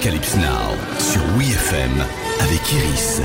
Apocalypse Now sur WeFM avec Iris.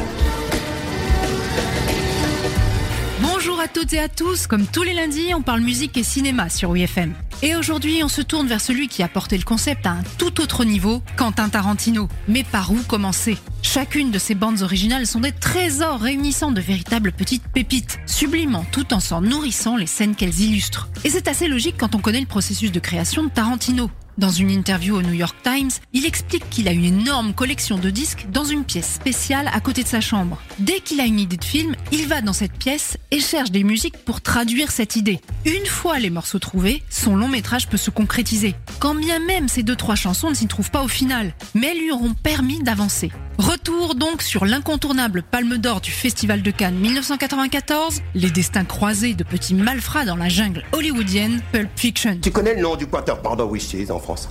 Bonjour à toutes et à tous, comme tous les lundis, on parle musique et cinéma sur WeFM. Et aujourd'hui, on se tourne vers celui qui a porté le concept à un tout autre niveau, Quentin Tarantino. Mais par où commencer? Chacune de ces bandes originales sont des trésors réunissant de véritables petites pépites, sublimant tout en s'en nourrissant les scènes qu'elles illustrent. Et c'est assez logique quand on connaît le processus de création de Tarantino. Dans une interview au New York Times, il explique qu'il a une énorme collection de disques dans une pièce spéciale à côté de sa chambre. Dès qu'il a une idée de film, il va dans cette pièce et cherche des musiques pour traduire cette idée. Une fois les morceaux trouvés, son long métrage peut se concrétiser. Quand bien même ces deux trois chansons ne s'y trouvent pas au final, mais lui auront permis d'avancer. Retour donc sur l'incontournable Palme d'Or du Festival de Cannes 1994, les destins croisés de petits malfrats dans la jungle hollywoodienne, Pulp Fiction. Tu connais le nom du Quarter Pounder with Cheese en France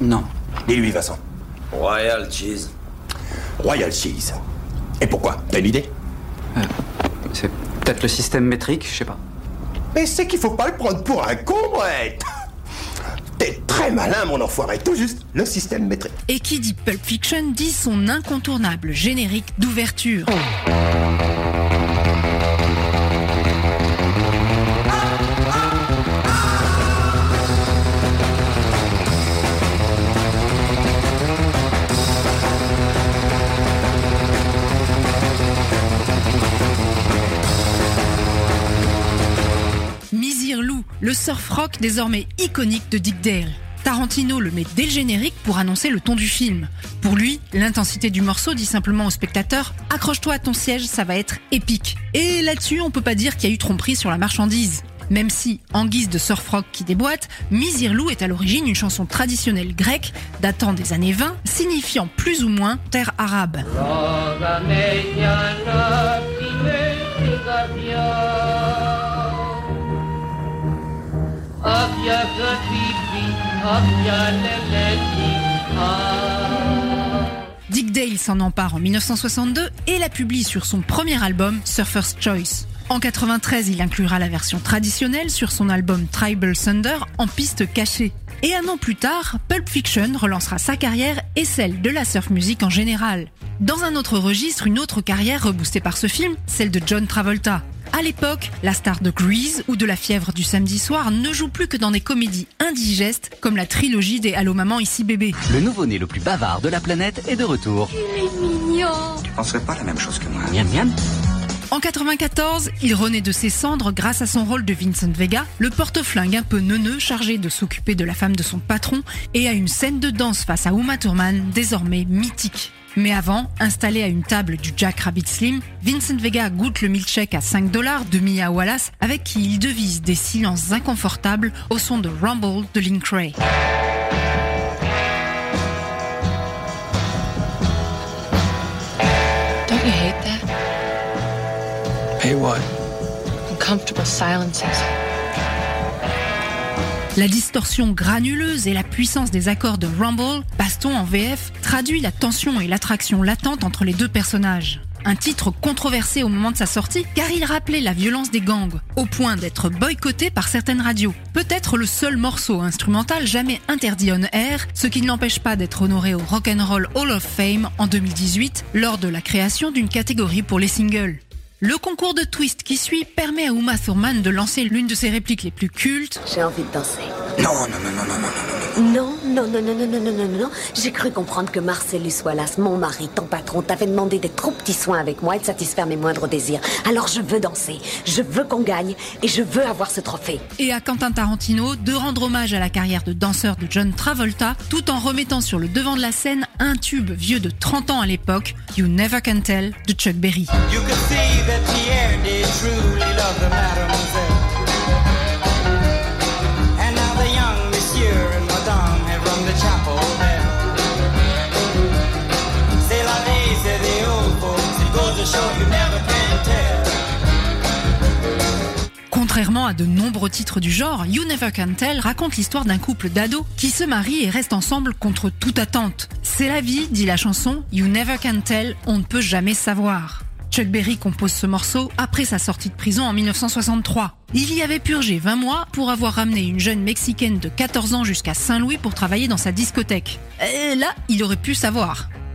Non. Dis-lui, Vincent. Royal Cheese. Royal Cheese. Et pourquoi? T'as une idée? C'est peut-être le système métrique, je sais pas. Mais c'est qu'il faut pas le prendre pour un con, Brett T'es très malin, mon enfoiré. Tout juste le système métrique. Et qui dit Pulp Fiction dit son incontournable générique d'ouverture. Misir le surf rock désormais iconique de Dick Dale. Tarantino le met dès le générique pour annoncer le ton du film. Pour lui, l'intensité du morceau dit simplement au spectateur Accroche-toi à ton siège, ça va être épique. Et là-dessus, on peut pas dire qu'il y a eu tromperie sur la marchandise. Même si, en guise de surf rock qui déboîte, Misirlou est à l'origine une chanson traditionnelle grecque datant des années 20, signifiant plus ou moins terre arabe. Dick Dale s'en empare en 1962 et la publie sur son premier album Surfer's Choice. En 93, il inclura la version traditionnelle sur son album Tribal Thunder en piste cachée. Et un an plus tard, Pulp Fiction relancera sa carrière et celle de la surf music en général. Dans un autre registre, une autre carrière reboostée par ce film, celle de John Travolta. À l'époque, la star de Grease ou de La fièvre du samedi soir ne joue plus que dans des comédies indigestes comme la trilogie des Allô maman ici bébé. Le nouveau-né le plus bavard de la planète est de retour. Tu penserais pas la même chose que moi Miam miam. En 94, il renaît de ses cendres grâce à son rôle de Vincent Vega, le porte-flingue un peu neuneux chargé de s'occuper de la femme de son patron et à une scène de danse face à Uma Thurman désormais mythique. Mais avant, installé à une table du Jack Rabbit Slim, Vincent Vega goûte le milkshake à 5 dollars de Mia Wallace avec qui il devise des silences inconfortables au son de Rumble de Link Ray. Don't you hate that? Hey what? Uncomfortable silences. La distorsion granuleuse et la puissance des accords de Rumble, baston en VF, traduit la tension et l'attraction latente entre les deux personnages. Un titre controversé au moment de sa sortie car il rappelait la violence des gangs, au point d'être boycotté par certaines radios. Peut-être le seul morceau instrumental jamais interdit on air, ce qui ne l'empêche pas d'être honoré au Rock'n'Roll Hall of Fame en 2018 lors de la création d'une catégorie pour les singles. Le concours de twist qui suit permet à Uma Thurman de lancer l'une de ses répliques les plus cultes, J'ai envie de danser. Non, non, non, non, non, non, non, non. Non, non, non, non, non, non, non, non, non, non. J'ai cru comprendre que Marcellus Wallace, mon mari, ton patron, t'avait demandé des trop petits soins avec moi et de satisfaire mes moindres désirs. Alors je veux danser, je veux qu'on gagne et je veux avoir ce trophée. et à Quentin Tarantino de rendre hommage à la carrière de danseur de John Travolta tout en remettant sur le devant de la scène un tube vieux de 30 ans à l'époque, You Never Can Tell de Chuck Berry. You could see that Pierre did truly love the Contrairement à de nombreux titres du genre, You Never Can Tell raconte l'histoire d'un couple d'ados qui se marient et restent ensemble contre toute attente. C'est la vie, dit la chanson, You Never Can Tell, on ne peut jamais savoir. Chuck Berry compose ce morceau après sa sortie de prison en 1963. Il y avait purgé 20 mois pour avoir ramené une jeune Mexicaine de 14 ans jusqu'à Saint-Louis pour travailler dans sa discothèque. Et là, il aurait pu savoir.